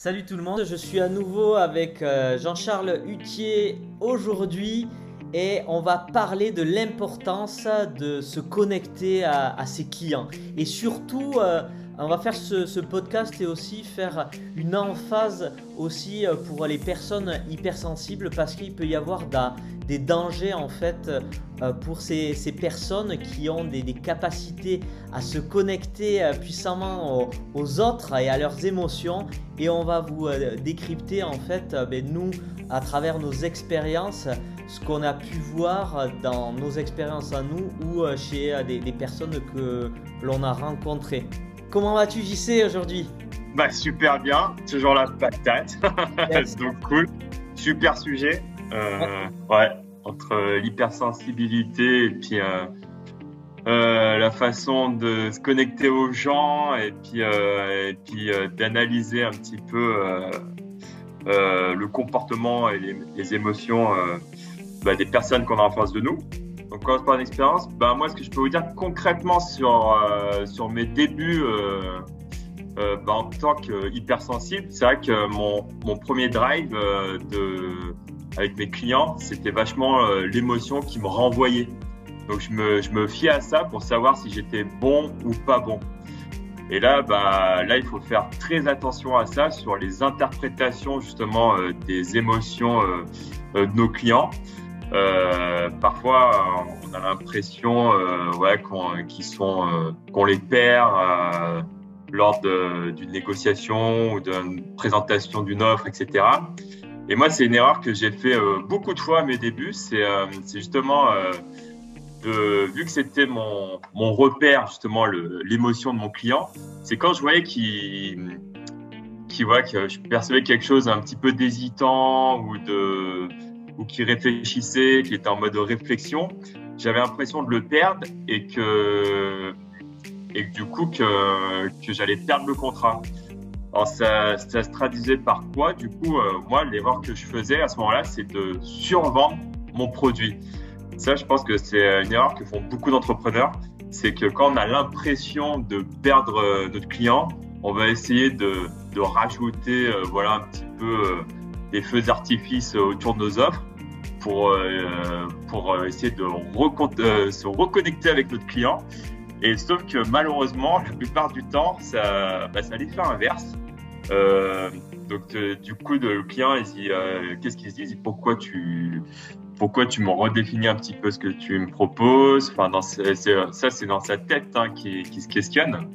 Salut tout le monde, je suis à nouveau avec euh, Jean-Charles Hutier aujourd'hui et on va parler de l'importance de se connecter à, ses clients. Et surtout euh, on va faire ce, podcast et aussi faire une emphase aussi euh, pour les personnes hypersensibles parce qu'il peut y avoir des dangers en fait euh, pour ces, personnes qui ont des, capacités à se connecter euh, puissamment aux, autres et à leurs émotions et on va vous décrypter en fait ben, nous à travers nos expériences ce qu'on a pu voir dans nos expériences à nous ou chez des, des personnes que l'on a rencontrées. Comment vas-tu, JC, aujourd'hui? Bah, super bien. Toujours la patate. Donc, cool. Super sujet. Euh, ouais. Entre l'hypersensibilité et puis euh, euh, la façon de se connecter aux gens et puis, et puis d'analyser un petit peu le comportement et les, émotions bah, des personnes qu'on a en face de nous. Donc, quand on parle d'expérience, bah, moi, ce que je peux vous dire concrètement sur, sur mes débuts bah, en tant qu'hypersensible, c'est vrai que mon, mon premier drive de, avec mes clients, c'était vachement l'émotion qui me renvoyait. Donc, je me, je me fiais à ça pour savoir si j'étais bon ou pas bon. Et là, bah, là, il faut faire très attention à ça sur les interprétations justement des émotions de nos clients. Euh, parfois, on a l'impression euh, ouais, qu'on euh, qu'on les perd euh, lors d'une négociation ou d'une présentation d'une offre, etc. Et moi, c'est une erreur que j'ai fait beaucoup de fois à mes débuts. C'est justement de, vu que c'était mon, repère, justement, l'émotion de mon client, c'est quand je voyais qu'il qui voit que je percevais quelque chose un petit peu d'hésitant ou de ou qui réfléchissait, qui était en mode réflexion, j'avais l'impression de le perdre et que, du coup que j'allais perdre le contrat. Ça, se traduisait par quoi Du coup, euh, moi, l'erreur que je faisais à ce moment-là, c'est de survendre mon produit. Ça, je pense que c'est une erreur que font beaucoup d'entrepreneurs. C'est que quand on a l'impression de perdre euh, notre client, on va essayer de, rajouter euh, voilà, un petit peu des feux d'artifice autour de nos offres pour, euh, pour euh, essayer de euh, se reconnecter avec notre client. Et sauf que malheureusement, la plupart du temps, ça, bah, ça a l'effet inverse. Euh, donc du coup, le client, il dit, qu'est-ce qu'il se dit? Pourquoi tu, pourquoi tu me redéfinis un petit peu ce que tu me proposes? Enfin, dans, ça, c'est dans sa tête hein, qui, qui, se questionne.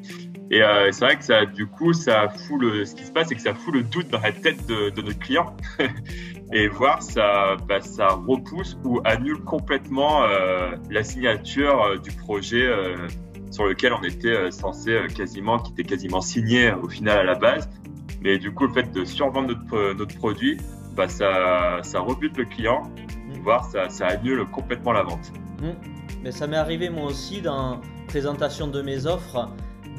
Et euh, c'est vrai que ça, du coup, ça fout le, ce qui se passe, c'est que ça fout le doute dans la tête de, de notre client. et voir ça, bah, ça repousse ou annule complètement euh, la signature euh, du projet euh, sur lequel on était euh, censé euh, quasiment, qui était quasiment signé au final à la base. Mais du coup, le fait de survendre notre, notre produit, bah, ça, ça rebute le client, voire ça, ça annule complètement la vente. Mmh. Mais ça m'est arrivé moi aussi dans présentation de mes offres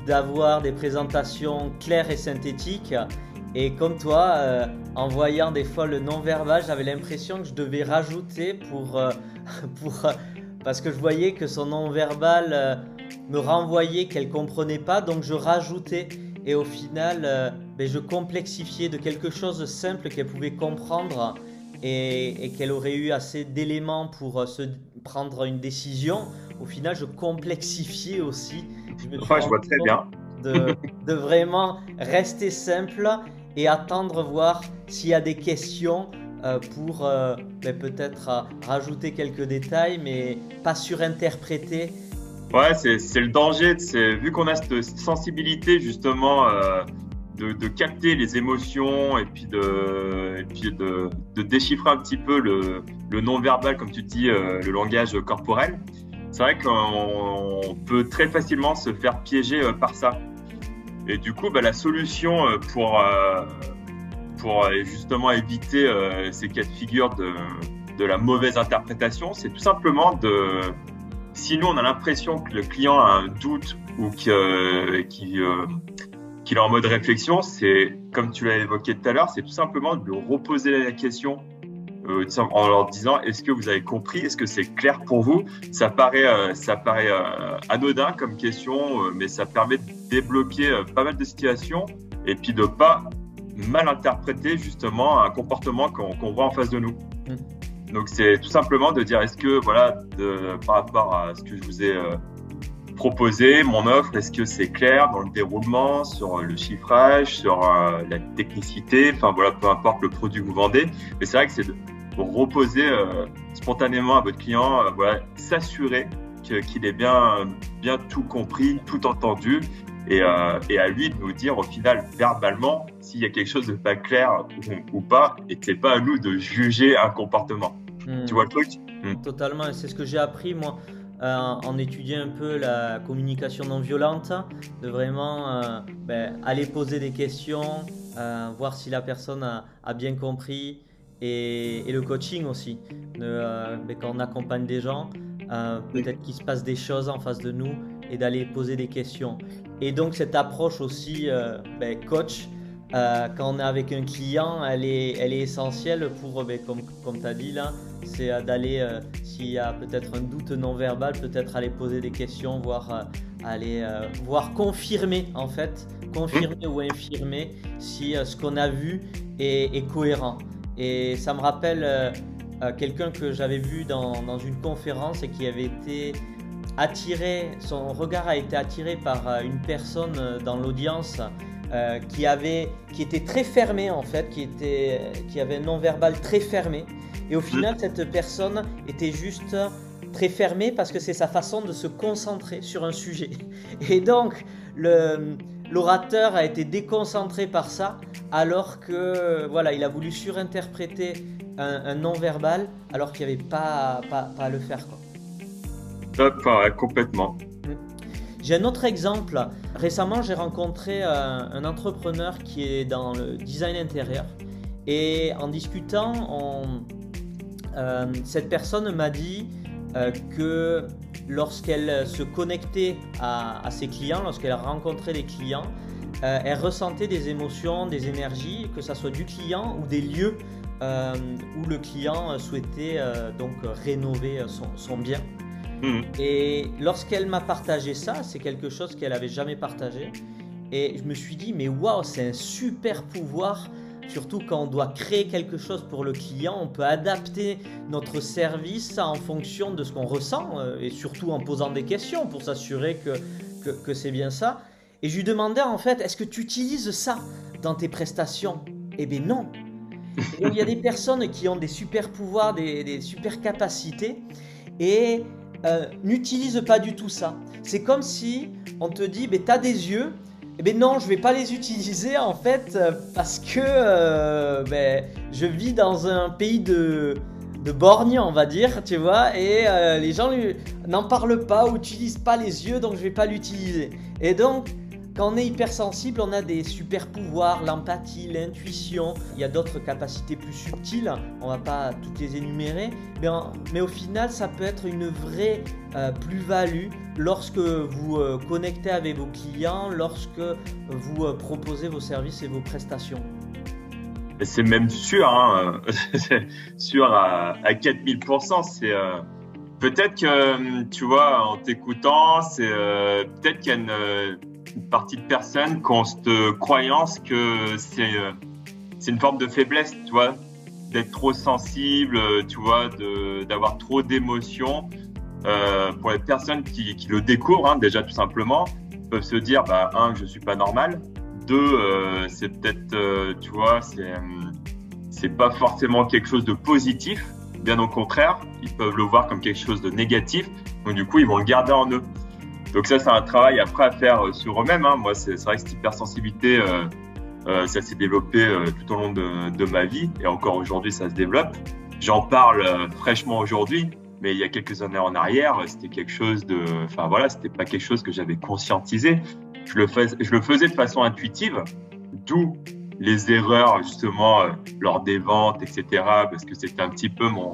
d'avoir des présentations claires et synthétiques. Et comme toi, euh, en voyant des fois le non-verbal, j'avais l'impression que je devais rajouter pour, euh, pour, euh, parce que je voyais que son non-verbal me renvoyait qu'elle comprenait pas, donc je rajoutais. Et au final, ben, je complexifiais de quelque chose de simple qu'elle pouvait comprendre et, et qu'elle aurait eu assez d'éléments pour se prendre une décision. Au final, je complexifiais aussi je, je vois très bien. De, de, vraiment rester simple et attendre voir s'il y a des questions euh, pour euh, ben, peut-être euh, rajouter quelques détails, mais pas surinterpréter. Ouais, c'est le danger. Vu qu'on a cette sensibilité justement de, capter les émotions et puis de, puis de, de déchiffrer un petit peu le, le non-verbal, comme tu dis, le langage corporel c'est vrai qu'on peut très facilement se faire piéger euh, par ça. Et du coup, bah, la solution euh, pour, euh, pour justement éviter ces cas de figure de la mauvaise interprétation, c'est tout simplement de, si nous on a l'impression que le client a un doute ou qu'il est en mode réflexion, c'est comme tu l'as évoqué tout à l'heure, c'est tout simplement de reposer la question euh, en leur disant est-ce que vous avez compris, est-ce que c'est clair pour vous? Ça paraît, euh, ça paraît euh, anodin comme question, mais ça permet de débloquer pas mal de situations et puis de pas mal interpréter justement un comportement qu'on voit en face de nous. Mm. Donc c'est tout simplement de dire est-ce que voilà de, par rapport à ce que je vous ai euh, proposé, mon offre, est-ce que c'est clair dans le déroulement, sur le chiffrage, sur euh, la technicité, enfin voilà peu importe le produit que vous vendez, mais c'est vrai que c'est de reposer euh, spontanément à votre client, voilà s'assurer qu'il ait bien bien tout compris, tout entendu et, euh, et, à lui de nous dire au final verbalement s'il y a quelque chose de pas clair ou, pas et que c'est pas à nous de juger un comportement. Hmm. Tu vois le truc? Hmm. Totalement, c'est ce que j'ai appris moi euh, en étudiant un peu la communication non violente, de vraiment euh, ben, aller poser des questions, euh, voir si la personne a, a bien compris et, et, le coaching aussi. De, ben, quand on accompagne des gens, peut-être qu'il se passe des choses en face de nous et d'aller poser des questions. Et donc cette approche aussi euh, ben, coach, euh, quand on est avec un client, elle est, elle est essentielle pour, ben, comme, comme tu as dit là, c'est euh, d'aller, s'il y a peut-être un doute non verbal, peut-être aller poser des questions, voire aller voir confirmer en fait, confirmer ou infirmer si ce qu'on a vu est, cohérent. Et ça me rappelle quelqu'un que j'avais vu dans, dans, une conférence et qui avait été attiré, son regard a été attiré par euh, une personne euh, dans l'audience euh, qui, avait, qui était très fermée en fait, qui, était, qui avait un non-verbal très fermé. Et au final, cette personne était juste très fermée parce que c'est sa façon de se concentrer sur un sujet. Et donc, l'orateur a été déconcentré par ça, alors que voilà, il a voulu surinterpréter un, non-verbal, alors qu'il n'y avait pas, pas, pas, à le faire. Quoi complètement. J'ai un autre exemple. Récemment, j'ai rencontré euh, un, entrepreneur qui est dans le design intérieur. Et en discutant, euh, cette personne m'a dit euh, que lorsqu'elle se connectait à, ses clients, lorsqu'elle rencontrait des clients, elle ressentait des émotions, des énergies, que ce soit du client ou des lieux où le client souhaitait donc rénover son bien. Mm. Et lorsqu'elle m'a partagé ça, c'est quelque chose qu'elle n'avait jamais partagé. Et je me suis dit, mais waouh, c'est un super pouvoir. Surtout quand on doit créer quelque chose pour le client, on peut adapter notre service en fonction de ce qu'on ressent euh, et surtout en posant des questions pour s'assurer que, que, c'est bien ça. Et je lui demandais en fait, est-ce que tu utilises ça dans tes prestations? Eh bien non. il y a des personnes qui ont des super pouvoirs, des, des super capacités et euh, n'utilise pas du tout ça. C'est comme si on te dit, ben, tu as des yeux, eh ben non, je vais pas les utiliser en fait euh, parce que euh, ben, je vis dans un pays de, de borgne, on va dire, tu vois, et les gens n'en parlent pas ou n'utilisent pas les yeux, donc je vais pas l'utiliser. Et donc, quand on est hypersensible, on a des super pouvoirs, l'empathie, l'intuition. Il y a d'autres capacités plus subtiles, on va pas toutes les énumérer, mais, au final, ça peut être une vraie euh, plus-value lorsque vous euh, connectez avec vos clients, lorsque vous euh, proposez vos services et vos prestations. C'est même sûr, hein, sûr à, à 4000%. C'est peut-être que tu vois, en t'écoutant, c'est peut-être qu'il y a une une partie de personnes qui ont cette croyance que c'est euh, c'est une forme de faiblesse, tu vois, d'être trop sensible, tu vois, d'avoir trop d'émotions. Euh, pour les personnes qui, le découvrent, hein, déjà tout simplement, peuvent se dire, bah, un, je suis pas normal. Deux, euh, c'est peut-être, euh, tu vois, c'est c'est pas forcément quelque chose de positif. Bien au contraire, ils peuvent le voir comme quelque chose de négatif. Donc du coup, ils vont le garder en eux. Donc ça, c'est un travail après à faire euh, sur eux-mêmes. Hein. Moi, c'est vrai que cette hypersensibilité, euh, euh, ça s'est développé euh, tout au long de, de, ma vie et encore aujourd'hui, ça se développe. J'en parle euh, fraîchement aujourd'hui, mais il y a quelques années en arrière, c'était quelque chose de, enfin voilà, c'était pas quelque chose que j'avais conscientisé. Je le, fais, je le faisais de façon intuitive, d'où les erreurs justement lors des ventes, etc. Parce que c'était un petit peu mon,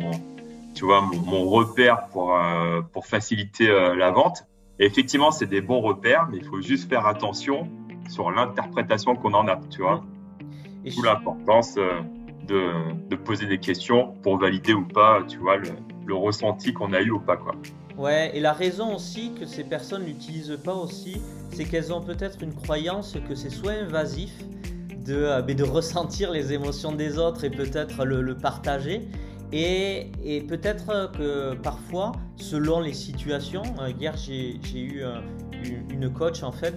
tu vois, mon, mon repère pour pour faciliter la vente effectivement, c'est des bons repères, mais il faut juste faire attention sur l'interprétation qu'on en a, tu vois. D'où l'importance euh, de, de, poser des questions pour valider ou pas, tu vois, le, le ressenti qu'on a eu ou pas, quoi. Ouais, et la raison aussi que ces personnes n'utilisent pas aussi, c'est qu'elles ont peut-être une croyance que c'est soit invasif de, ben, de ressentir les émotions des autres et peut-être le, partager. Et, et peut-être que parfois, selon les situations, hier j'ai eu une coach en fait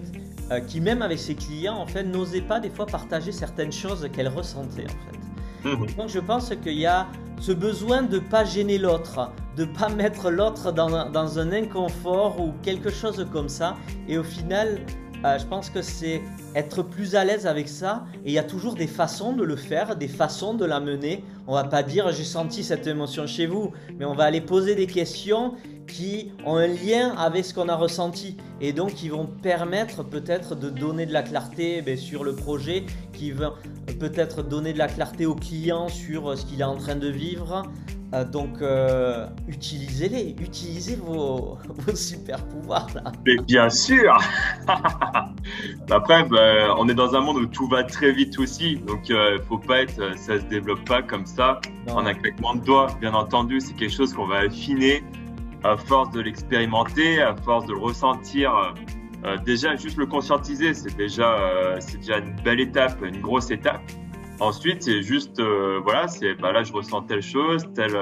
qui même avec ses clients en fait n'osait pas des fois partager certaines choses qu'elle ressentait en fait. Mhm. Donc je pense qu'il y a ce besoin de ne pas gêner l'autre, de ne pas mettre l'autre dans, dans, un inconfort ou quelque chose comme ça. Et au final, euh, je pense que c'est être plus à l'aise avec ça. Et il y a toujours des façons de le faire, des façons de l'amener. On va pas dire j'ai senti cette émotion chez vous, mais on va aller poser des questions qui ont un lien avec ce qu'on a ressenti. Et donc qui vont permettre peut-être de donner de la clarté ben, sur le projet, qui vont peut-être donner de la clarté au client sur ce qu'il est en train de vivre. Euh, donc euh, utilisez-les, utilisez vos, super pouvoirs là. Mais bien sûr. Après, ben, on est dans un monde où tout va très vite aussi, donc euh, faut pas être, ça se développe pas comme ça. En un claquement de doigts. Bien entendu, c'est quelque chose qu'on va affiner à force de l'expérimenter, à force de le ressentir, euh, euh, déjà juste le conscientiser, c'est déjà, euh, c'est déjà une belle étape, une grosse étape. Ensuite, c'est juste, voilà, c'est, bah là, je ressens telle chose, telle,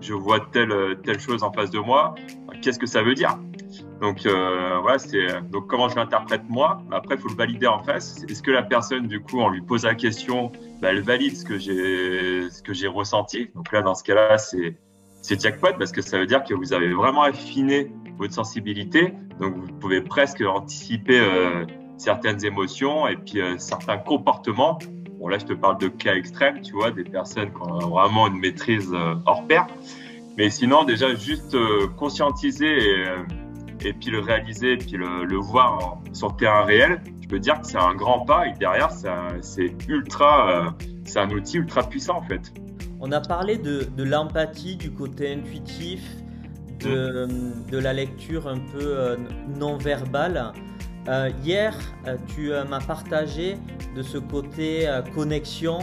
je vois telle, telle chose en face de moi. Qu'est-ce que ça veut dire? Donc, voilà, c'est, donc comment je l'interprète moi? Après, il faut le valider en face. Est-ce que la personne, du coup, on lui pose la question, bah, elle valide ce que j'ai, ce que j'ai ressenti? Donc là, dans ce cas-là, c'est, c'est jackpot parce que ça veut dire que vous avez vraiment affiné votre sensibilité. Donc, vous pouvez presque anticiper euh, certaines émotions et puis euh, certains comportements. Bon, là, je te parle de cas extrêmes, tu vois, des personnes qui ont vraiment une maîtrise euh, hors pair. Mais sinon, déjà, juste conscientiser et, puis le réaliser et puis le, voir sur le terrain réel, je peux dire que c'est un grand pas et derrière, c'est ultra, c'est un outil ultra puissant en fait. On a parlé de, l'empathie, du côté intuitif, de, mm. la lecture un peu euh, non verbale. Euh, hier, euh, tu m'as partagé de ce côté connexion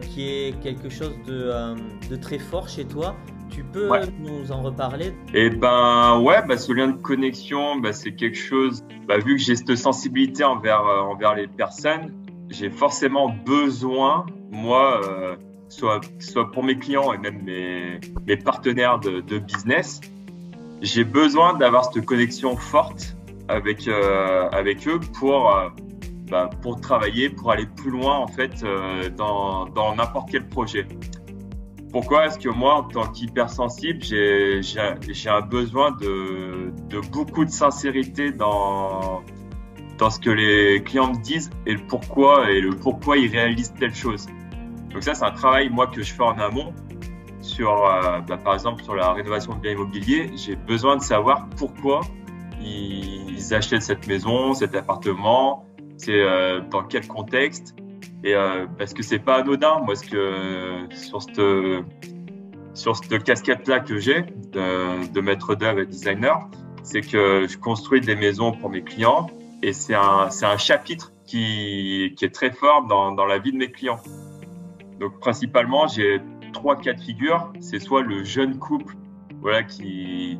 qui est quelque chose de, très fort chez toi. Tu peux nous en reparler? Eh ben ouais, bah, ce lien de connexion, bah, c'est quelque chose. Bah, vu que j'ai cette sensibilité envers envers les personnes, j'ai forcément besoin, moi, soit, pour mes clients et même mes, partenaires de, business, j'ai besoin d'avoir cette connexion forte avec, euh, avec eux pour, euh, bah, pour travailler, pour aller plus loin en fait euh, dans, n'importe quel projet. Pourquoi est-ce que moi, en tant qu'hypersensible, j'ai un besoin de, de beaucoup de sincérité dans, dans ce que les clients me disent et le pourquoi et le pourquoi ils réalisent telle chose? Donc ça, c'est un travail, moi, que je fais en amont. Sur, euh, bah, par exemple, sur la rénovation de biens immobiliers, j'ai besoin de savoir pourquoi ils achètent cette maison, cet appartement, c'est euh, dans quel contexte. Et euh, parce que c'est pas anodin, moi, ce que sur cette sur cette casquette-là que j'ai de, maître d'œuvre et designer, c'est que je construis des maisons pour mes clients et c'est un, un chapitre qui, qui est très fort dans, dans la vie de mes clients. Donc principalement, j'ai trois cas de figure. C'est soit le jeune couple, voilà, qui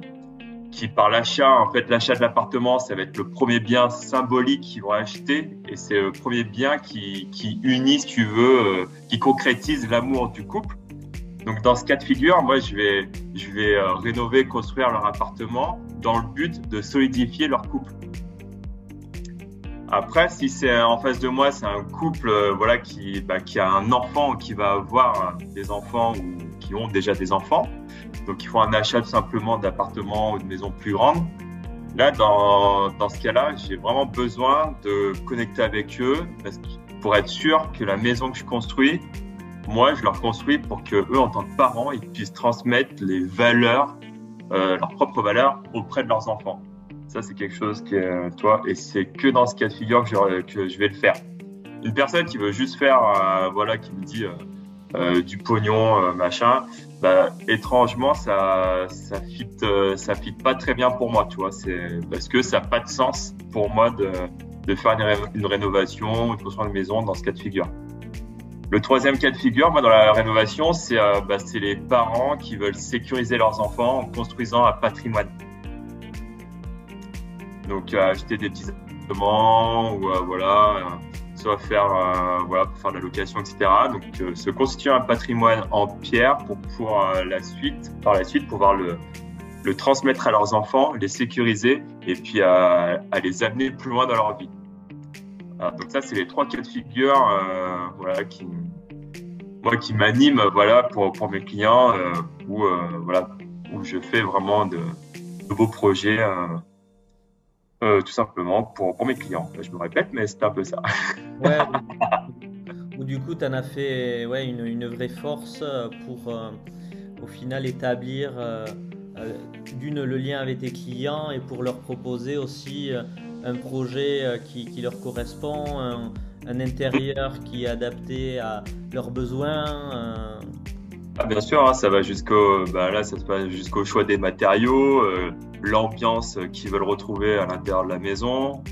qui par l'achat, en fait, l'achat de l'appartement, ça va être le premier bien symbolique qu'ils vont acheter, et c'est le premier bien qui, qui unit, si tu veux, euh, qui concrétise l'amour du couple. Donc dans ce cas de figure, moi, je vais je vais euh, rénover, construire leur appartement dans le but de solidifier leur couple. Après, si c'est en face de moi, c'est un couple euh, voilà, qui, bah, qui a un enfant qui va avoir des enfants ou qui ont déjà des enfants, donc ils font un achat simplement d'appartement ou de maison plus grande. Là, dans, dans ce cas-là, j'ai vraiment besoin de connecter avec eux parce que, pour être sûr que la maison que je construis, moi, je leur construis pour que eux, en tant que parents, ils puissent transmettre les valeurs, euh, leurs propres valeurs auprès de leurs enfants. C'est quelque chose qui est, toi, et c'est que dans ce cas de figure que je, vais le faire. Une personne qui veut juste faire, euh, voilà, qui me dit euh, euh du pognon, euh, machin, bah, étrangement, ça, ça fit, ça fit pas très bien pour moi, tu vois. C'est parce que ça n'a pas de sens pour moi de, faire une, une rénovation, une construire une maison dans ce cas de figure. Le troisième cas de figure, moi, dans la rénovation, c'est bah, les parents qui veulent sécuriser leurs enfants en construisant un patrimoine. Donc acheter des petits appartements ou euh, voilà, soit faire, voilà, pour faire de la location, etc. Donc, se constituer un patrimoine en pierre pour, pour la suite, par la suite, pouvoir le, le transmettre à leurs enfants, les sécuriser et puis à, les amener plus loin dans leur vie. donc ça, c'est les trois cas de figure euh, voilà, qui, moi, qui m'animent voilà, pour, pour mes clients euh, où, euh, voilà, où je fais vraiment de, beaux projets tout simplement pour, mes clients. Je me répète, mais c'est un peu ça. Ouais, ou du coup, tu en as fait ouais, une, une vraie force pour au final établir euh, d'une le lien avec tes clients et pour leur proposer aussi euh, un projet euh, qui, qui leur correspond, un, intérieur qui est adapté à leurs besoins. Ah, bien sûr, hein, ça va jusqu'au bah jusqu'au choix des matériaux, l'ambiance qu'ils veulent retrouver à l'intérieur de la maison.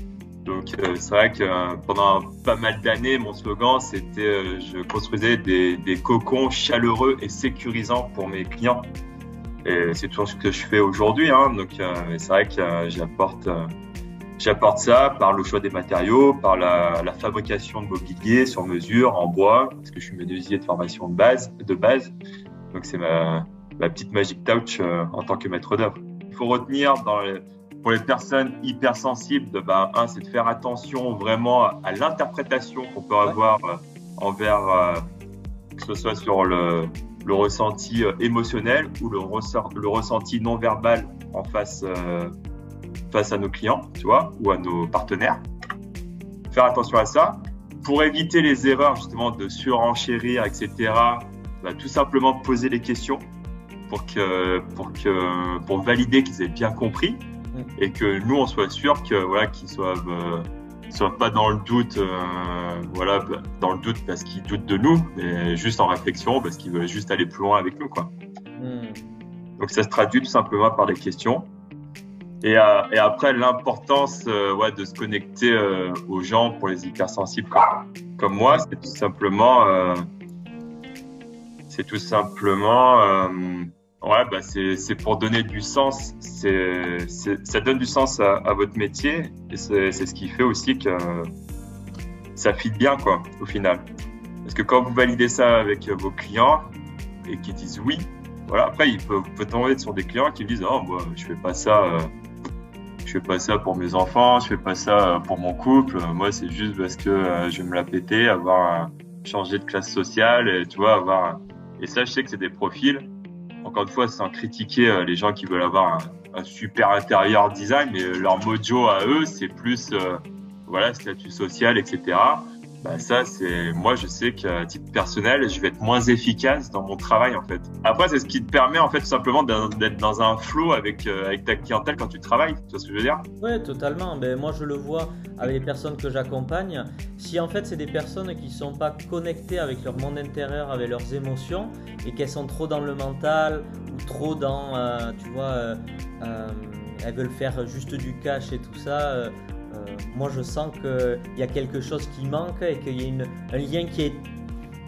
Donc c'est vrai que pendant pas mal d'années, mon slogan c'était je construisais des, cocons chaleureux et sécurisants pour mes clients. Et c'est toujours ce que je fais aujourd'hui. Hein. Donc, euh, c'est vrai que euh, j'apporte, euh, j'apporte ça par le choix des matériaux, par la, la, fabrication de mobilier sur mesure, en bois, parce que je suis menuisier de formation de base. De base. Donc, c'est ma, ma petite Magic Touch en tant que maître d'œuvre. Il faut retenir dans pour les personnes hypersensibles, de, bah, un, c'est de faire attention vraiment à l'interprétation qu'on peut avoir envers, que ce soit sur le, le ressenti euh, émotionnel ou le, le ressenti non verbal en face, euh, face à nos clients, tu vois, ou à nos partenaires. Faire attention à ça. Pour éviter les erreurs justement de surenchérir, etc., bah, tout simplement poser les questions pour, que, pour, que, pour valider qu'ils aient bien compris mm. et que nous, on soit sûr que voilà, qu'ils soient euh, soient pas dans le doute, euh, voilà, dans le doute parce qu'ils doutent de nous, mais juste en réflexion parce qu'ils veulent juste aller plus loin avec nous, quoi. Hmm. Donc ça se traduit tout simplement par des questions. Et, euh, et après, l'importance euh, de se connecter euh, aux gens pour les hypersensibles comme, moi, c'est tout simplement, c'est tout simplement Ouais, bah c'est pour donner du sens. Ça donne du sens à, votre métier et c'est ce qui fait aussi que ça fit bien quoi au final. Parce que quand vous validez ça avec vos clients et qu'ils disent oui, voilà. Après, il peut, peut tomber sur des clients qui disent oh moi je fais pas ça. Fais pas ça pour mes enfants, je fais pas ça pour mon couple. Moi, c'est juste parce que euh, je vais me la péter, avoir changé de classe sociale, et tu vois, avoir. Et ça, je sais que c'est des profils encore une fois, sans critiquer euh, les gens qui veulent avoir un, super intérieur design, mais leur mojo à eux, c'est plus euh, voilà statut social, etc. Bah ça, c'est moi, je sais qu'à titre personnel, je vais être moins efficace dans mon travail en fait. Après, c'est ce qui te permet en fait tout simplement d'être dans un flow avec euh, avec ta clientèle quand tu travailles. Tu vois ce que je veux dire? Ouais, totalement. Mais moi, je le vois avec les personnes que j'accompagne. Si en fait, c'est des personnes qui sont pas connectées avec leur monde intérieur, avec leurs émotions, et qu'elles sont trop dans le mental ou trop dans, euh, tu vois, euh, elles veulent faire juste du cash et tout ça moi je sens qu'il y a quelque chose qui manque et qu'il y a un lien qui est,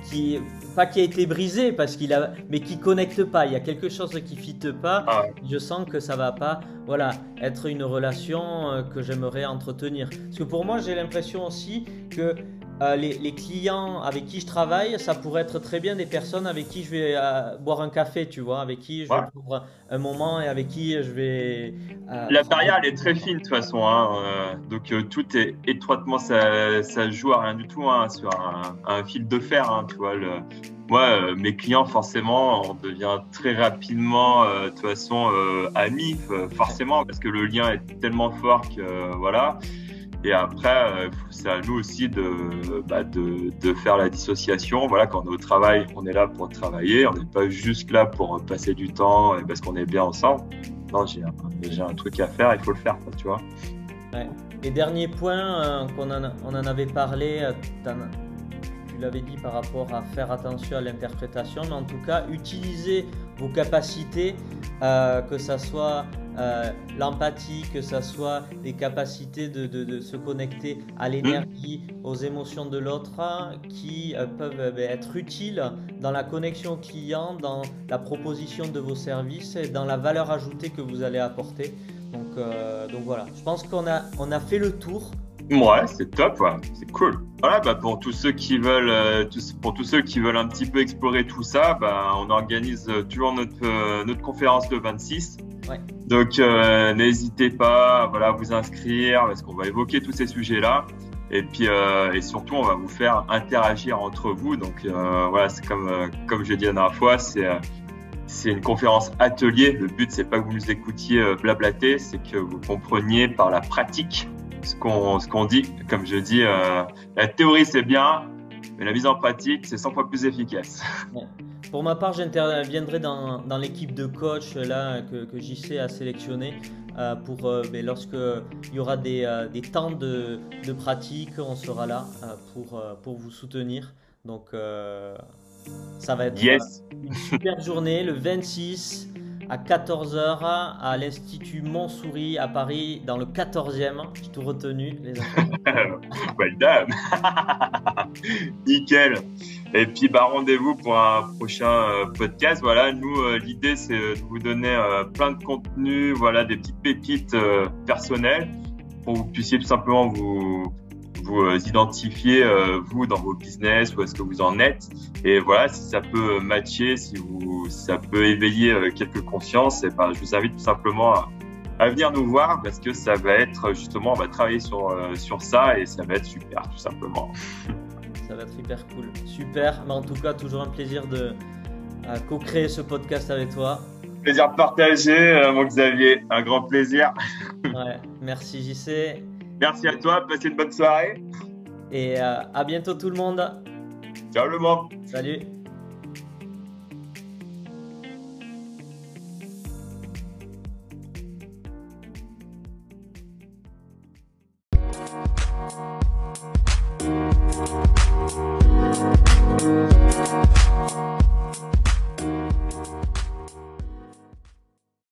qui pas qui a été brisé parce qu'il a, mais qui connecte pas. Il y a quelque chose qui fitte pas. Ah je sens que ça va pas, voilà, être une relation euh, que j'aimerais entretenir. Parce que pour moi, j'ai l'impression aussi que euh, les, clients avec qui je travaille, ça pourrait être très bien des personnes avec qui je vais euh, boire un café, tu vois, avec qui je vais prendre un moment et avec qui je vais. Euh, la barrière, elle est très fine de toute façon. Hein, donc tout est étroitement, ça, ça joue à rien du tout hein, sur un, fil de fer. Hein, tu vois, le, moi, mes clients, forcément, on devient très rapidement, de toute façon, amis, forcément, parce que le lien est tellement fort que voilà. Et après, euh, c'est à nous aussi de, bah, de, de, faire la dissociation. Voilà, quand on est au travail, on est là pour travailler. On n'est pas juste là pour passer du temps parce qu'on est bien ensemble. Non, j'ai un, un, truc à faire, il faut le faire, tu vois. Ouais. Et dernier point, euh, qu'on en, on en avait parlé, euh, tu l'avais dit par rapport à faire attention à l'interprétation, mais en tout cas, utiliser vos capacités, que ça soit euh, l'empathie, que ce soit les capacités de, se connecter à l'énergie, aux émotions de l'autre, qui euh, peuvent euh, ben, être utiles dans la connexion client, dans la proposition de vos services et dans la valeur ajoutée que vous allez apporter. Donc, donc voilà, je pense qu'on a, on a fait le tour Ouais, c'est top, ouais. c'est cool. Voilà, bah pour tous ceux qui veulent, euh, pour tous ceux qui veulent un petit peu explorer tout ça, bah, on organise toujours notre euh, notre conférence le 26. Ouais. Donc euh, n'hésitez pas, voilà, à vous inscrire parce qu'on va évoquer tous ces sujets-là. Et puis et surtout, on va vous faire interagir entre vous. Donc voilà, c'est comme comme je l'ai dit la dernière fois, c'est c'est une conférence atelier. Le but, c'est pas que vous nous écoutiez blablater, c'est que vous compreniez par la pratique ce qu'on ce qu'on dit. Comme je dis, euh, la théorie c'est bien, mais la mise en pratique c'est 100 fois plus efficace. Pour ma part, j'interviendrai dans, dans l'équipe de coach là que, que JC a sélectionné euh, pour euh, ben, lorsque il y aura des, des temps de, de, pratique, on sera là pour, pour vous soutenir. Donc ça va être une super journée le 26 à 14h à l'Institut Montsouris à Paris, dans le 14e. J'ai tout retenu, les enfants. well done Nickel Et puis, bah, rendez-vous pour un prochain euh, podcast. Voilà, nous, euh, l'idée, c'est de vous donner euh, plein de contenus, voilà, des petites pépites personnelles pour que vous puissiez tout simplement vous vous euh, identifiez euh, vous dans vos business, où est-ce que vous en êtes. Et voilà, si ça peut matcher, si, vous, ça peut éveiller euh, quelques consciences, et ben, je vous invite tout simplement à, venir nous voir parce que ça va être justement, on va travailler sur, sur ça et ça va être super, tout simplement. Ça va être hyper cool. Super, mais en tout cas, toujours un plaisir de co-créer ce podcast avec toi. Plaisir partagé, mon Xavier, un grand plaisir. ouais, merci JC. Merci à toi, passez une bonne soirée. Et euh, à bientôt tout le monde. Ciao le monde. Salut.